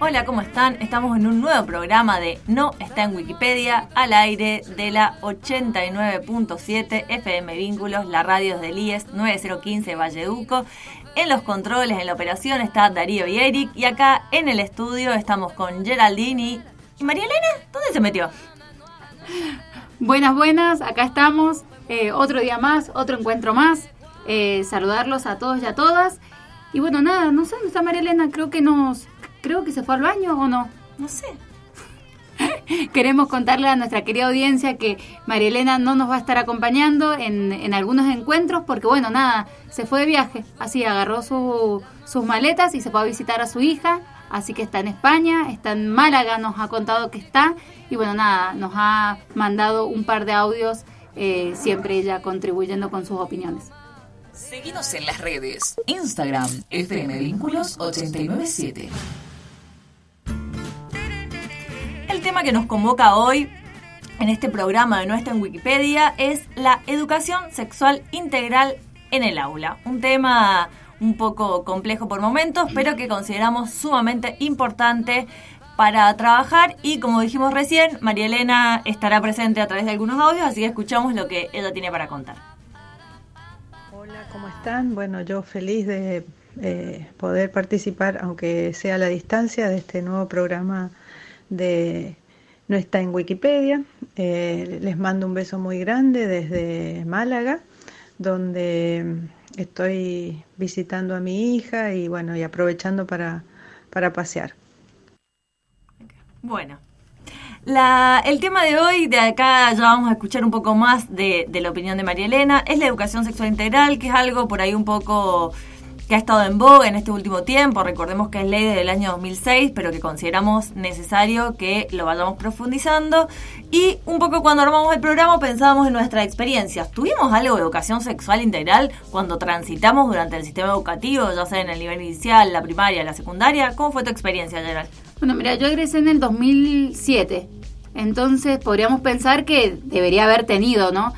Hola, ¿cómo están? Estamos en un nuevo programa de No está en Wikipedia, al aire de la 89.7 FM Vínculos, la radio del IES 9015 Valleduco. En los controles, en la operación está Darío y Eric. Y acá en el estudio estamos con Geraldini. ¿Y María Elena? ¿Dónde se metió? Buenas, buenas, acá estamos. Eh, otro día más, otro encuentro más. Eh, saludarlos a todos y a todas. Y bueno, nada, no sé dónde está María Elena, creo que nos. Creo que se fue al baño o no. No sé. Queremos contarle a nuestra querida audiencia que María Elena no nos va a estar acompañando en, en algunos encuentros porque, bueno, nada, se fue de viaje. Así agarró su- sus maletas y se fue a visitar a su hija. Así que está en España, está en Málaga, nos ha contado que está. Y bueno, nada, nos ha mandado un par de audios, eh, siempre ella contribuyendo con sus opiniones. Seguinos en las redes. Instagram, FM Vínculos 897. Tema que nos convoca hoy en este programa de No está en Wikipedia es la educación sexual integral en el aula. Un tema un poco complejo por momentos, pero que consideramos sumamente importante para trabajar y como dijimos recién, María Elena estará presente a través de algunos audios, así que escuchamos lo que ella tiene para contar. Hola, ¿cómo están? Bueno, yo feliz de eh, poder participar, aunque sea a la distancia, de este nuevo programa de No está en Wikipedia. Eh, les mando un beso muy grande desde Málaga, donde estoy visitando a mi hija y bueno, y aprovechando para, para pasear. Bueno, la- el tema de hoy, de acá ya vamos a escuchar un poco más de, de la opinión de María Elena, es la educación sexual integral, que es algo por ahí un poco que ha estado en boga en este último tiempo. Recordemos que es ley del año 2006, pero que consideramos necesario que lo vayamos profundizando. Y un poco cuando armamos el programa pensábamos en nuestras experiencias. ¿Tuvimos algo de educación sexual integral cuando transitamos durante el sistema educativo, ya sea en el nivel inicial, la primaria, la secundaria? ¿Cómo fue tu experiencia, Gerald? Bueno, mira, yo egresé en el 2007, entonces podríamos pensar que debería haber tenido, ¿no?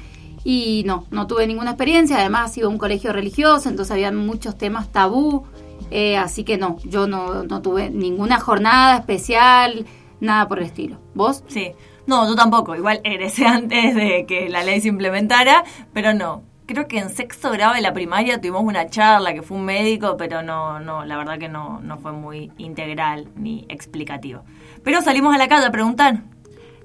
Y no, no tuve ninguna experiencia, además iba a un colegio religioso, entonces había muchos temas tabú, eh, así que no, yo no, no tuve ninguna jornada especial, nada por el estilo. ¿Vos? Sí, no, yo tampoco. Igual egresé antes de que la ley se implementara, pero no. Creo que en sexto grado de la primaria tuvimos una charla que fue un médico, pero no, no, la verdad que no, no fue muy integral ni explicativo. Pero salimos a la calle a preguntar.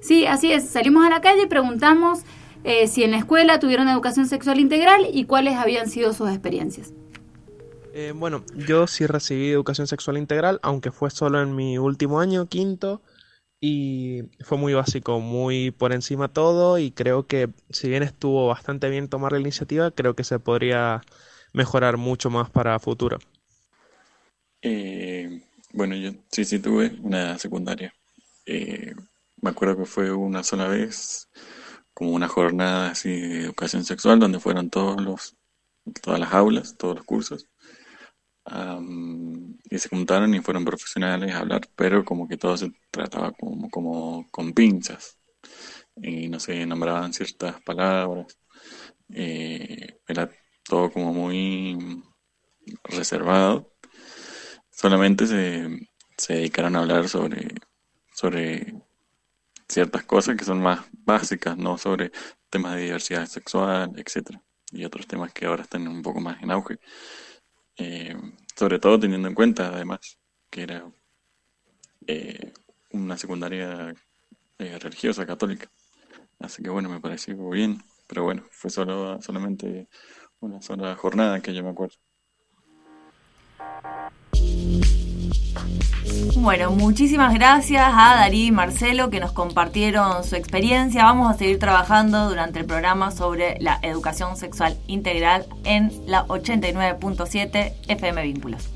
Sí, así es, salimos a la calle y preguntamos eh, si en la escuela tuvieron educación sexual integral y cuáles habían sido sus experiencias. Eh, bueno, yo sí recibí educación sexual integral, aunque fue solo en mi último año, quinto, y fue muy básico, muy por encima todo, y creo que si bien estuvo bastante bien tomar la iniciativa, creo que se podría mejorar mucho más para futuro. Eh, bueno, yo sí, sí tuve una secundaria. Eh, me acuerdo que fue una sola vez, como una jornada así de educación sexual, donde fueron todos los, todas las aulas, todos los cursos, am, y se juntaron y fueron profesionales a hablar, pero como que todo se trataba como, como con pinzas, y no sé, nombraban ciertas palabras, eh, era todo como muy reservado. Solamente se, se dedicaron a hablar sobre, sobre ciertas cosas que son más básicas, no sobre temas de diversidad sexual, etcétera, y otros temas que ahora están un poco más en auge. Eh, sobre todo teniendo en cuenta, además, que era eh, una secundaria eh, religiosa católica. Así que bueno, me pareció bien, pero bueno, fue solo solamente una sola jornada que yo me acuerdo. Bueno, muchísimas gracias a Darí y Marcelo que nos compartieron su experiencia. Vamos a seguir trabajando durante el programa sobre la educación sexual integral en la 89.7 FM Vínculos.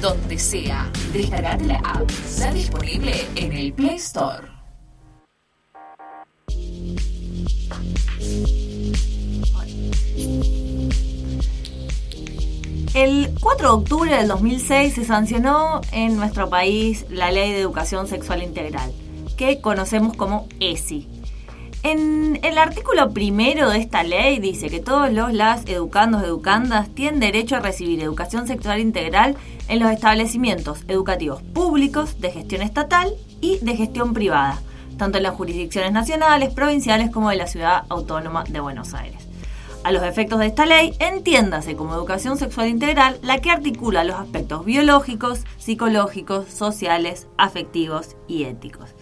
Donde sea. Descargar la app. Ya disponible en el Play Store. El 4 de octubre del 2006 se sancionó en nuestro país la Ley de Educación Sexual Integral, que conocemos como ESI. En el artículo primero de esta ley dice que todos los las educandos educandas tienen derecho a recibir educación sexual integral en los establecimientos educativos públicos de gestión estatal y de gestión privada, tanto en las jurisdicciones nacionales, provinciales como de la Ciudad Autónoma de Buenos Aires. A los efectos de esta ley, entiéndase como educación sexual integral la que articula los aspectos biológicos, psicológicos, sociales, afectivos y éticos.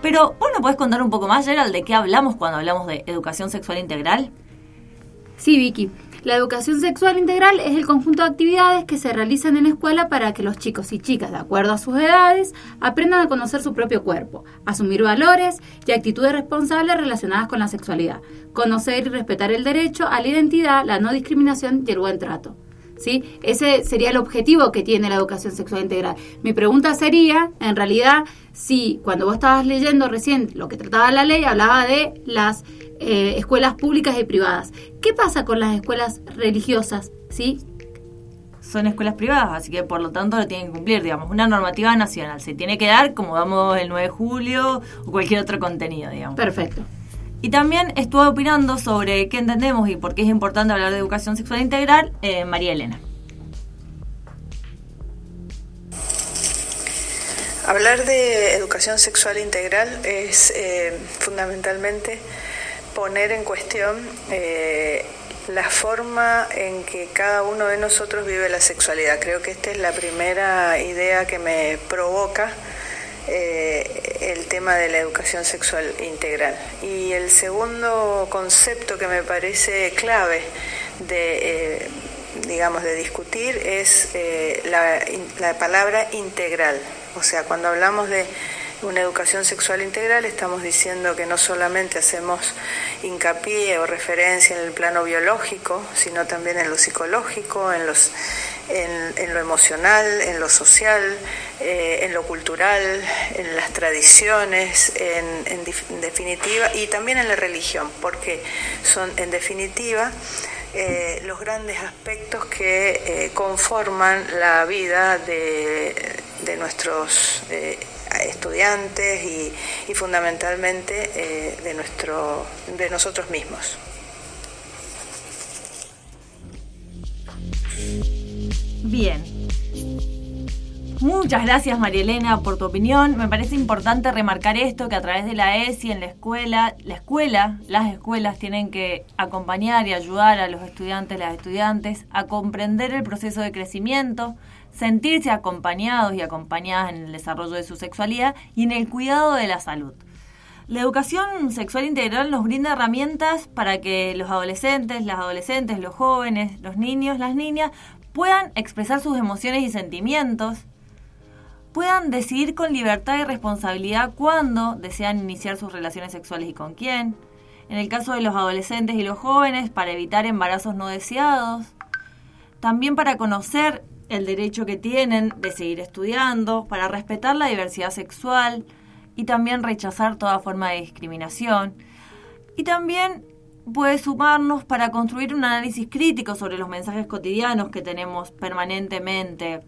Pero, ¿vos nos podés contar un poco más, Gerald, de qué hablamos cuando hablamos de educación sexual integral? Sí, Vicky. La educación sexual integral es el conjunto de actividades que se realizan en la escuela para que los chicos y chicas, de acuerdo a sus edades, aprendan a conocer su propio cuerpo, asumir valores y actitudes responsables relacionadas con la sexualidad, conocer y respetar el derecho a la identidad, la no discriminación y el buen trato. ¿Sí? Ese sería el objetivo que tiene la educación sexual integral. Mi pregunta sería, en realidad, si cuando vos estabas leyendo recién lo que trataba la ley, hablaba de las eh, escuelas públicas y privadas. ¿Qué pasa con las escuelas religiosas? ¿Sí? Son escuelas privadas, así que por lo tanto lo tienen que cumplir, digamos, una normativa nacional. Se tiene que dar como damos el 9 de julio o cualquier otro contenido, digamos. Perfecto. Y también estuve opinando sobre qué entendemos y por qué es importante hablar de educación sexual integral eh, María Elena. Hablar de educación sexual integral es eh, fundamentalmente poner en cuestión eh, la forma en que cada uno de nosotros vive la sexualidad. Creo que esta es la primera idea que me provoca eh, el tema de la educación sexual integral. Y el segundo concepto que me parece clave de, eh, digamos, de discutir es eh, la, la palabra integral. O sea, cuando hablamos de una educación sexual integral estamos diciendo que no solamente hacemos hincapié o referencia en el plano biológico, sino también en lo psicológico, en, los, en, lo emocional, en lo social, eh, en lo cultural, en las tradiciones, en, definitiva, y también en la religión, porque son en definitiva los grandes aspectos que conforman la vida de de nuestros eh, estudiantes y, y fundamentalmente eh, de, nuestro, de nosotros mismos. Bien. Muchas gracias María Elena por tu opinión. Me parece importante remarcar esto, que a través de la ESI en la escuela, la escuela, las escuelas tienen que acompañar y ayudar a los estudiantes, las estudiantes, a comprender el proceso de crecimiento, sentirse acompañados y acompañadas en el desarrollo de su sexualidad y en el cuidado de la salud. La educación sexual integral nos brinda herramientas para que los adolescentes, las adolescentes, los jóvenes, los niños, las niñas puedan expresar sus emociones y sentimientos, puedan decidir con libertad y responsabilidad cuándo desean iniciar sus relaciones sexuales y con quién. En el caso de los adolescentes y los jóvenes, para evitar embarazos no deseados. También para conocer el derecho que tienen de seguir estudiando, para respetar la diversidad sexual y también rechazar toda forma de discriminación. Y también puede sumarnos para construir un análisis crítico sobre los mensajes cotidianos que tenemos permanentemente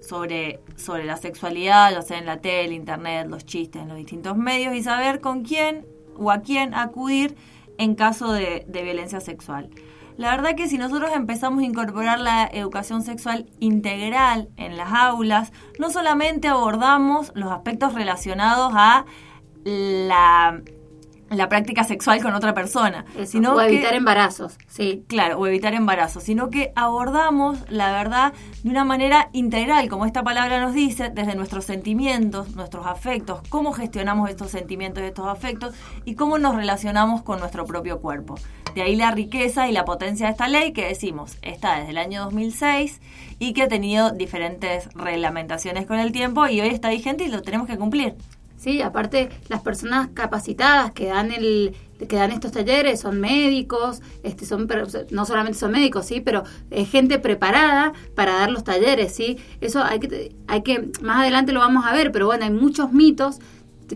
sobre, sobre la sexualidad, ya sea en la tele, internet, los chistes, en los distintos medios, y saber con quién o a quién acudir en caso de, de violencia sexual. La verdad que si nosotros empezamos a incorporar la educación sexual integral en las aulas, no solamente abordamos los aspectos relacionados a la la práctica sexual con otra persona. Eso, sino o evitar que- embarazos, sí. Claro, o evitar embarazos, sino que abordamos la verdad de una manera integral, como esta palabra nos dice, desde nuestros sentimientos, nuestros afectos, cómo gestionamos estos sentimientos y estos afectos y cómo nos relacionamos con nuestro propio cuerpo. De ahí la riqueza y la potencia de esta ley que decimos está desde el año 2006 y que ha tenido diferentes reglamentaciones con el tiempo y hoy está vigente y lo tenemos que cumplir. Sí, aparte las personas capacitadas que dan el que dan estos talleres son médicos, este son no solamente son médicos, sí, pero es gente preparada para dar los talleres, sí. Eso hay que hay que más adelante lo vamos a ver, pero bueno, hay muchos mitos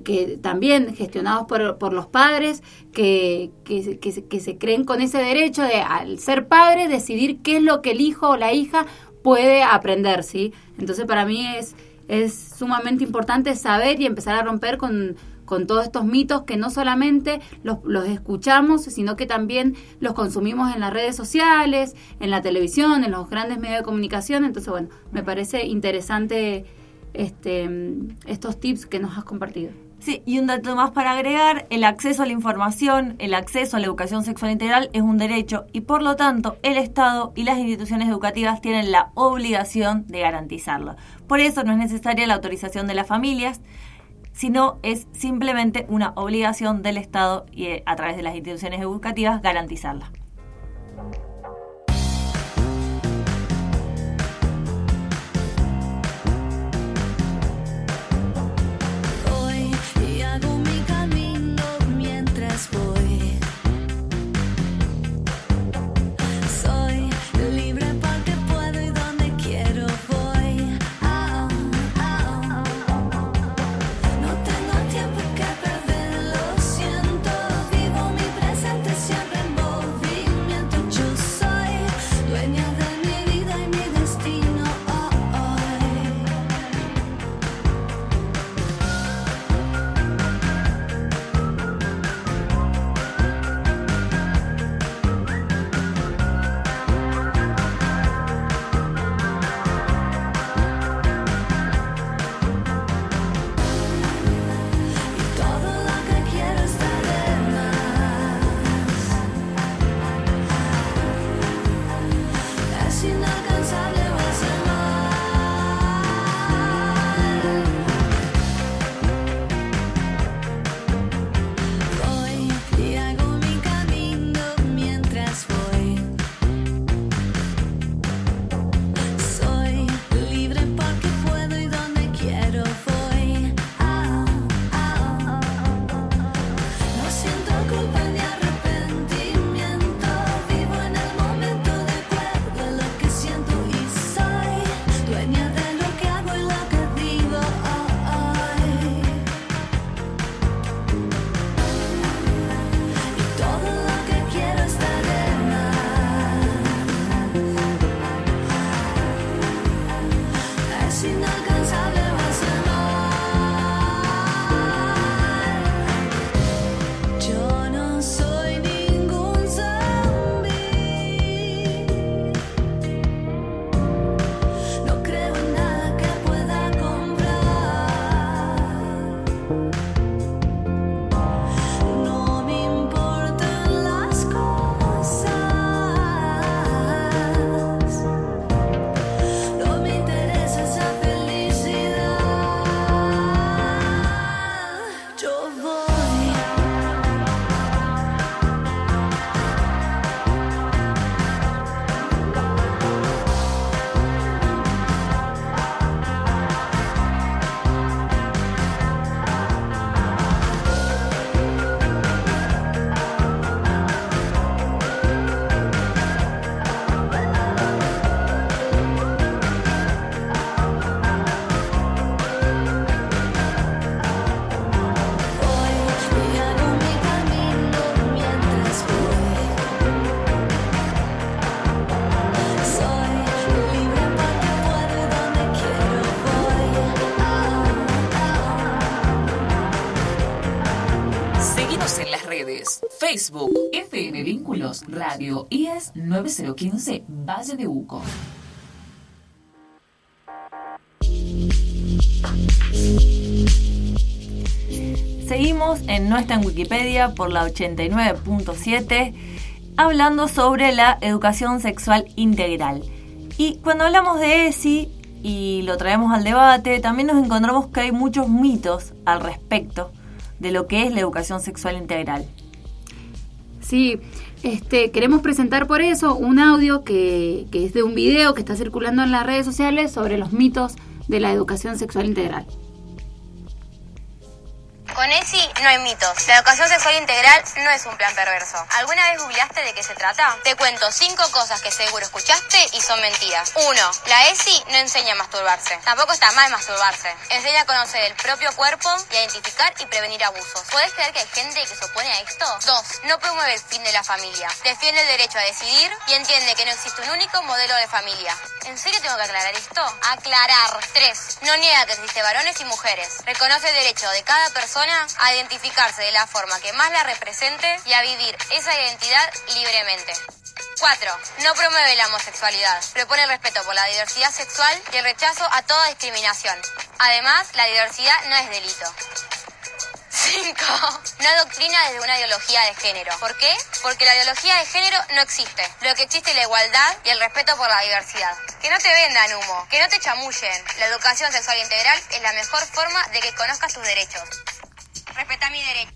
que también gestionados por, por los padres que, que, que, se- que se creen con ese derecho de al ser padre decidir qué es lo que el hijo o la hija puede aprender, ¿sí? Entonces para mí es, es sumamente importante saber y empezar a romper con, con todos estos mitos que no solamente los, los escuchamos, sino que también los consumimos en las redes sociales, en la televisión, en los grandes medios de comunicación. Entonces, bueno, me parece interesante este, estos tips que nos has compartido. Sí, y un dato más para agregar, el acceso a la información, el acceso a la educación sexual integral es un derecho y por lo tanto el Estado y las instituciones educativas tienen la obligación de garantizarlo. Por eso no es necesaria la autorización de las familias, sino es simplemente una obligación del Estado y eh, a través de las instituciones educativas garantizarla. Mientras voy. Vínculos, Radio IES 9015, Valle de Uco. Seguimos en No está en Wikipedia por la 89.7 hablando sobre la educación sexual integral. Y cuando hablamos de ESI y lo traemos al debate, también nos encontramos que hay muchos mitos al respecto de lo que es la educación sexual integral. Sí, este, queremos presentar por eso un audio que, que es de un video que está circulando en las redes sociales sobre los mitos de la educación sexual integral. Con ESI no hay mitos. La educación sexual integral no es un plan perverso. ¿Alguna vez googleaste de qué se trata? Te cuento cinco cosas que seguro escuchaste y son mentiras. Uno, la ESI no enseña a masturbarse. Tampoco está mal masturbarse. Enseña a conocer el propio cuerpo y a identificar y prevenir abusos. ¿Puedes creer que hay gente que se opone a esto? Dos, no promueve el fin de la familia. Defiende el derecho a decidir y entiende que no existe un único modelo de familia. ¿En serio tengo que aclarar esto? Aclarar. Tres, no niega que existe varones y mujeres. Reconoce el derecho de cada persona a identificarse de la forma que más la represente y a vivir esa identidad libremente. 4. No promueve la homosexualidad. Propone el respeto por la diversidad sexual y el rechazo a toda discriminación. Además, la diversidad no es delito. 5. No adoctrina desde una ideología de género. ¿Por qué? Porque la ideología de género no existe. Lo que existe es la igualdad y el respeto por la diversidad. Que no te vendan humo, que no te chamullen. La educación sexual integral es la mejor forma de que conozcas tus derechos. Respeta mi derecho.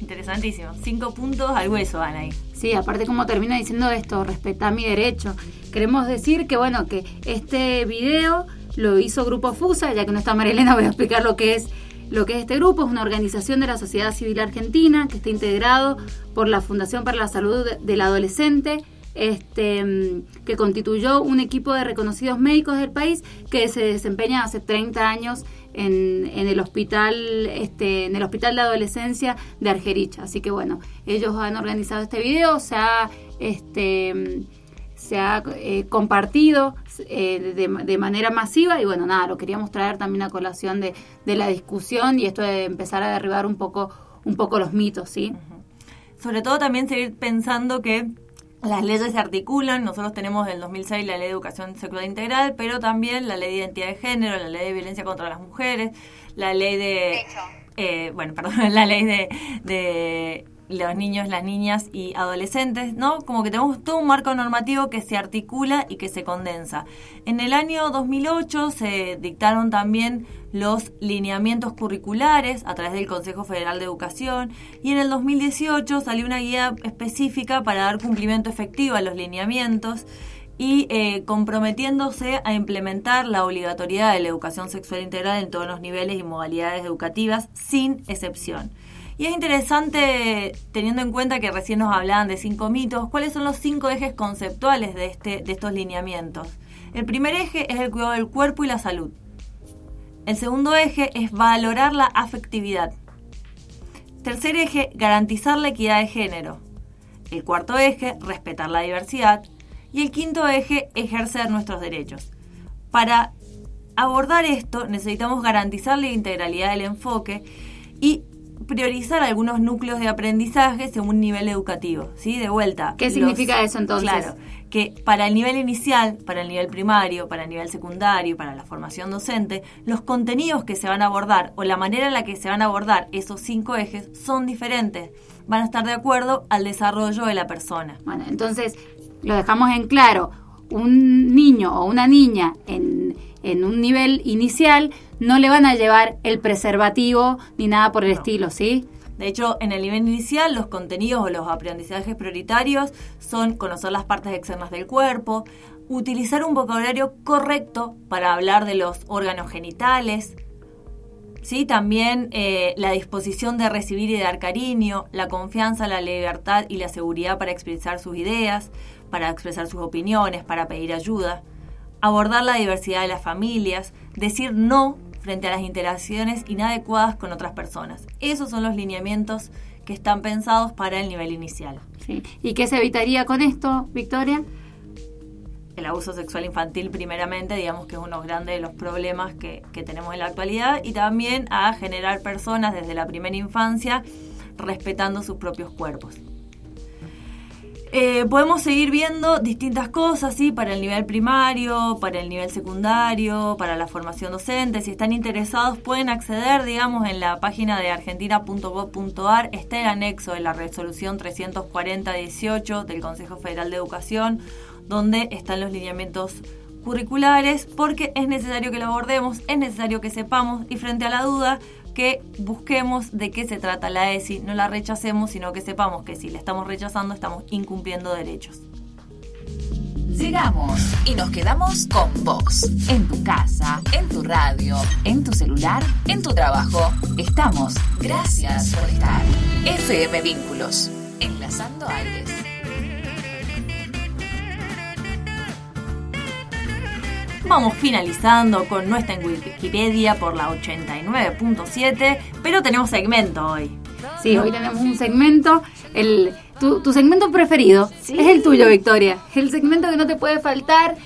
Interesantísimo. Cinco puntos al hueso van ahí. Sí, aparte como termina diciendo esto, respeta mi derecho. Queremos decir que bueno, que este video lo hizo Grupo Fusa, ya que no está Marilena, voy a explicar lo que es lo que es este grupo, es una organización de la sociedad civil argentina que está integrado por la Fundación para la Salud de- del Adolescente, este, mm, que constituyó un equipo de reconocidos médicos del país que se desempeña hace 30 años en, en el hospital este, en el hospital de adolescencia de Argerich. Así que bueno, ellos han organizado este video, se ha este, mm, se ha eh, compartido eh, de, manera masiva y bueno, nada, lo queríamos traer también a colación de, de la discusión y esto de empezar a derribar un poco, un poco los mitos, ¿sí? Sobre todo también seguir pensando que las leyes se articulan. Nosotros tenemos del 2006 la ley de educación sexual integral, pero también la ley de identidad de género, la ley de violencia contra las mujeres, la ley de... eh, bueno, perdón, la ley de, de los niños, las niñas y adolescentes, ¿no? Como que tenemos todo un marco normativo que se articula y que se condensa. En el año 2008 se dictaron también los lineamientos curriculares a través del Consejo Federal de Educación y en el 2018 salió una guía específica para dar cumplimiento efectivo a los lineamientos y eh, comprometiéndose a implementar la obligatoriedad de la educación sexual integral en todos los niveles y modalidades educativas sin excepción. Y es interesante, teniendo en cuenta que recién nos hablaban de cinco mitos, cuáles son los cinco ejes conceptuales de, este, de estos lineamientos. El primer eje es el cuidado del cuerpo y la salud. El segundo eje es valorar la afectividad. Tercer eje, garantizar la equidad de género. El cuarto eje, respetar la diversidad. Y el quinto eje, ejercer nuestros derechos. Para abordar esto necesitamos garantizar la integralidad del enfoque y priorizar algunos núcleos de aprendizaje según nivel educativo, ¿sí? De vuelta. ¿Qué significa eso, entonces? Claro, que para el nivel inicial, para el nivel primario, para el nivel secundario, para la formación docente, los contenidos que se van a abordar o la manera en la que se van a abordar esos cinco ejes son diferentes. Van a estar de acuerdo al desarrollo de la persona. Bueno, entonces lo dejamos en claro. Un niño o una niña en, en un nivel inicial no le van a llevar el preservativo ni nada por el estilo, ¿sí? De hecho, en el nivel inicial, los contenidos o los aprendizajes prioritarios son conocer las partes externas del cuerpo, utilizar un vocabulario correcto para hablar de los órganos genitales, ¿sí? también eh, la disposición de recibir y dar cariño, la confianza, la libertad y la seguridad para expresar sus ideas, para expresar sus opiniones, para pedir ayuda, abordar la diversidad de las familias, decir no frente a las interacciones inadecuadas con otras personas. Esos son los lineamientos que están pensados para el nivel inicial. ¿Sí? ¿Y qué se evitaría con esto, Victoria? El abuso sexual infantil primeramente, digamos que es uno grande de los problemas que, que tenemos en la actualidad, y también a generar personas desde la primera infancia respetando sus propios cuerpos. Eh, podemos seguir viendo distintas cosas, ¿sí? Para el nivel primario, para el nivel secundario, para la formación docente. Si están interesados pueden acceder, digamos, en la página de argentina.gov.ar. Está el anexo de la resolución 340-18 del Consejo Federal de Educación, donde están los lineamientos curriculares, porque es necesario que lo abordemos, es necesario que sepamos y frente a la duda que busquemos de qué se trata la ESI, no la rechacemos, sino que sepamos que si la estamos rechazando estamos incumpliendo derechos. Llegamos y nos quedamos con vos. En tu casa, en tu radio, en tu celular, en tu trabajo. Estamos. Gracias por estar. FM Vínculos. Enlazando aires. Vamos finalizando con nuestra en Wikipedia por la 89.7, pero tenemos segmento hoy. Sí, hoy tenemos un segmento, el, tu, tu segmento preferido es el tuyo, Victoria. El segmento que no te puede faltar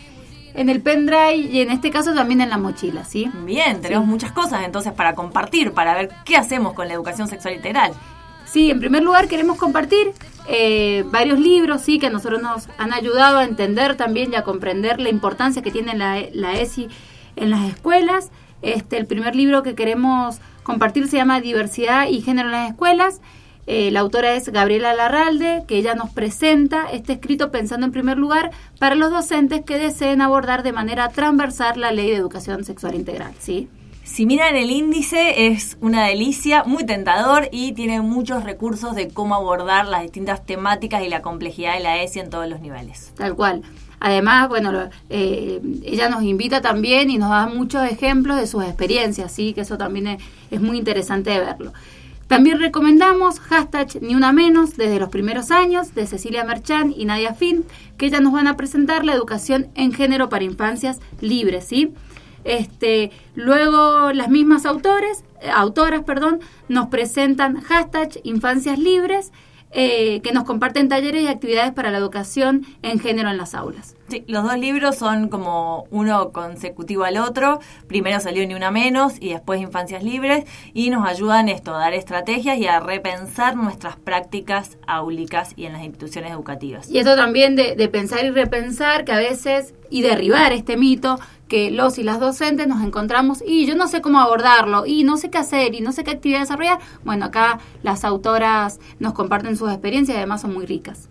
en el pendrive y en este caso también en la mochila, ¿sí? Bien, tenemos muchas cosas entonces para compartir, para ver qué hacemos con la educación sexual integral. Sí, en primer lugar queremos compartir eh, varios libros, sí, que a nosotros nos han ayudado a entender también y a comprender la importancia que tiene la, la ESI en las escuelas. Este, el primer libro que queremos compartir se llama Diversidad y Género en las Escuelas. Eh, la autora es Gabriela Larralde, que ella nos presenta este escrito pensando en primer lugar para los docentes que deseen abordar de manera transversal la ley de educación sexual integral, ¿sí? Si miran el índice es una delicia, muy tentador y tiene muchos recursos de cómo abordar las distintas temáticas y la complejidad de la ESI en todos los niveles. Tal cual. Además, bueno, eh, ella nos invita también y nos da muchos ejemplos de sus experiencias, sí, que eso también es, muy interesante de verlo. También recomendamos hashtag Ni Una Menos desde los primeros años de Cecilia Merchan y Nadia Fin, que ellas nos van a presentar la educación en género para infancias libres, ¿sí? Este, luego las mismas autores, eh, autoras, perdón, nos presentan hashtag Infancias Libres, eh, que nos comparten talleres y actividades para la educación en género en las aulas. Sí, los dos libros son como uno consecutivo al otro. Primero salió Ni Una Menos y después Infancias Libres y nos ayudan esto a dar estrategias y a repensar nuestras prácticas áulicas y en las instituciones educativas. Y esto también de, de pensar y repensar que a veces, y derribar este mito, que los y las docentes nos encontramos y yo no sé cómo abordarlo y no sé qué hacer y no sé qué actividad desarrollar. Bueno, acá las autoras nos comparten sus experiencias y además son muy ricas.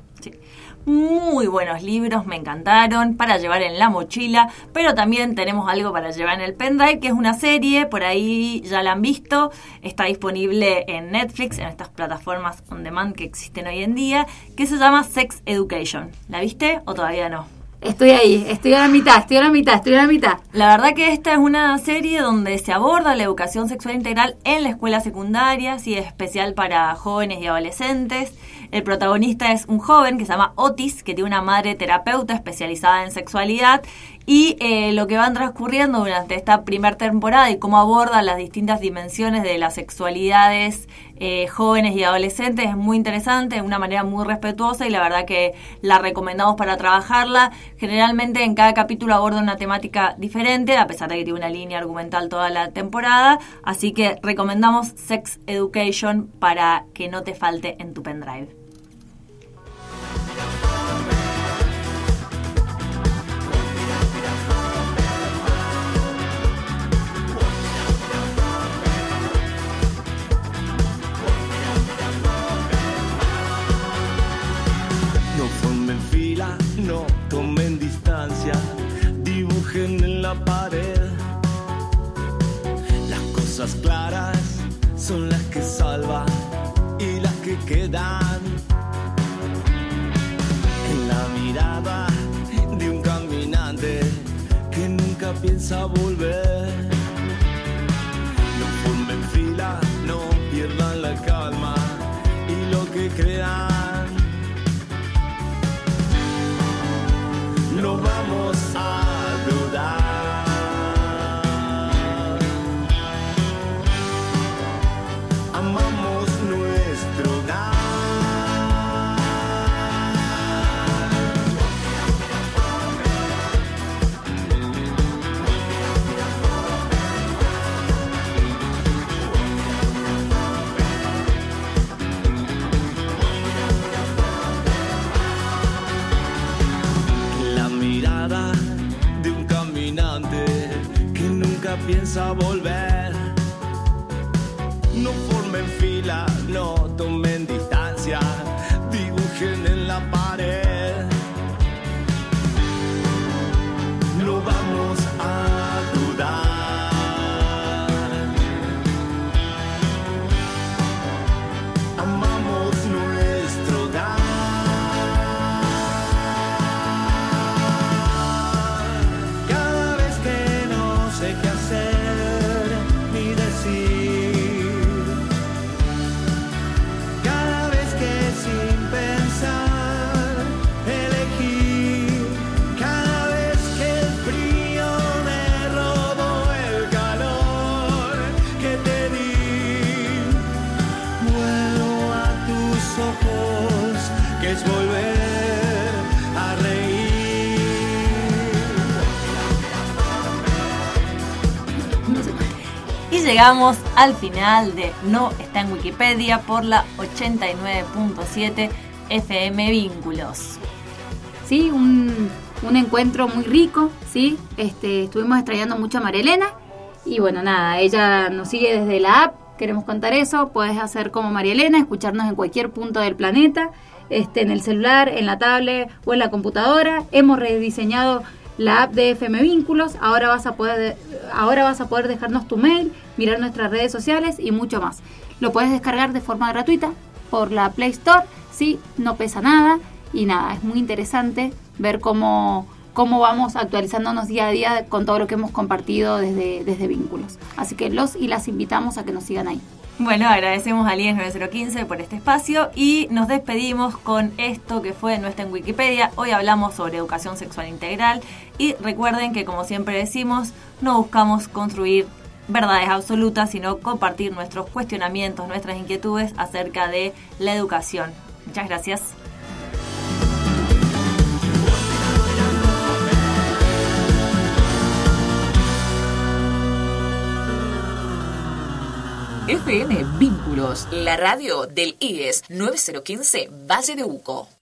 Muy buenos libros, me encantaron, para llevar en la mochila, pero también tenemos algo para llevar en el pendrive, que es una serie, por ahí ya la han visto, está disponible en Netflix, en estas plataformas on demand que existen hoy en día, que se llama Sex Education. ¿La viste o todavía no? Estoy ahí, estoy a la mitad, estoy a la mitad, estoy a la mitad. La verdad que esta es una serie donde se aborda la educación sexual integral en la escuela secundaria, sí, es especial para jóvenes y adolescentes. El protagonista es un joven que se llama Otis, que tiene una madre terapeuta especializada en sexualidad y eh, lo que van transcurriendo durante esta primera temporada y cómo aborda las distintas dimensiones de las sexualidades eh, jóvenes y adolescentes es muy interesante, de una manera muy respetuosa y la verdad que la recomendamos para trabajarla. Generalmente en cada capítulo aborda una temática diferente, a pesar de que tiene una línea argumental toda la temporada, así que recomendamos Sex Education para que no te falte en tu pendrive. Cosas claras son las que salvan y las que quedan. En la mirada de un caminante que nunca piensa volver. No formen fila, no pierdan la calma y lo que crean. Llegamos al final de No está en Wikipedia por la 89.7 FM Vínculos. Sí, un, un encuentro muy rico, sí. Este, estuvimos extrañando mucho a Marielena. Y bueno, nada, ella nos sigue desde la app, queremos contar eso. Puedes hacer como Marielena, escucharnos en cualquier punto del planeta, este, en el celular, en la tablet o en la computadora. Hemos rediseñado la app de FM Vínculos. Ahora vas a poder, ahora vas a poder dejarnos tu mail, mirar nuestras redes sociales y mucho más. Lo puedes descargar de forma gratuita por la Play Store, sí, no pesa nada y nada, es muy interesante ver cómo, cómo vamos actualizándonos día a día con todo lo que hemos compartido desde, desde Vínculos. Así que los y las invitamos a que nos sigan ahí. Bueno, agradecemos a Lies 9015 por este espacio y nos despedimos con esto que fue No está en Wikipedia. Hoy hablamos sobre educación sexual integral y recuerden que como siempre decimos, no buscamos construir verdades absolutas, sino compartir nuestros cuestionamientos, nuestras inquietudes acerca de la educación. Muchas gracias. FM Vínculos, la radio del IES 9015 Valle de Uco.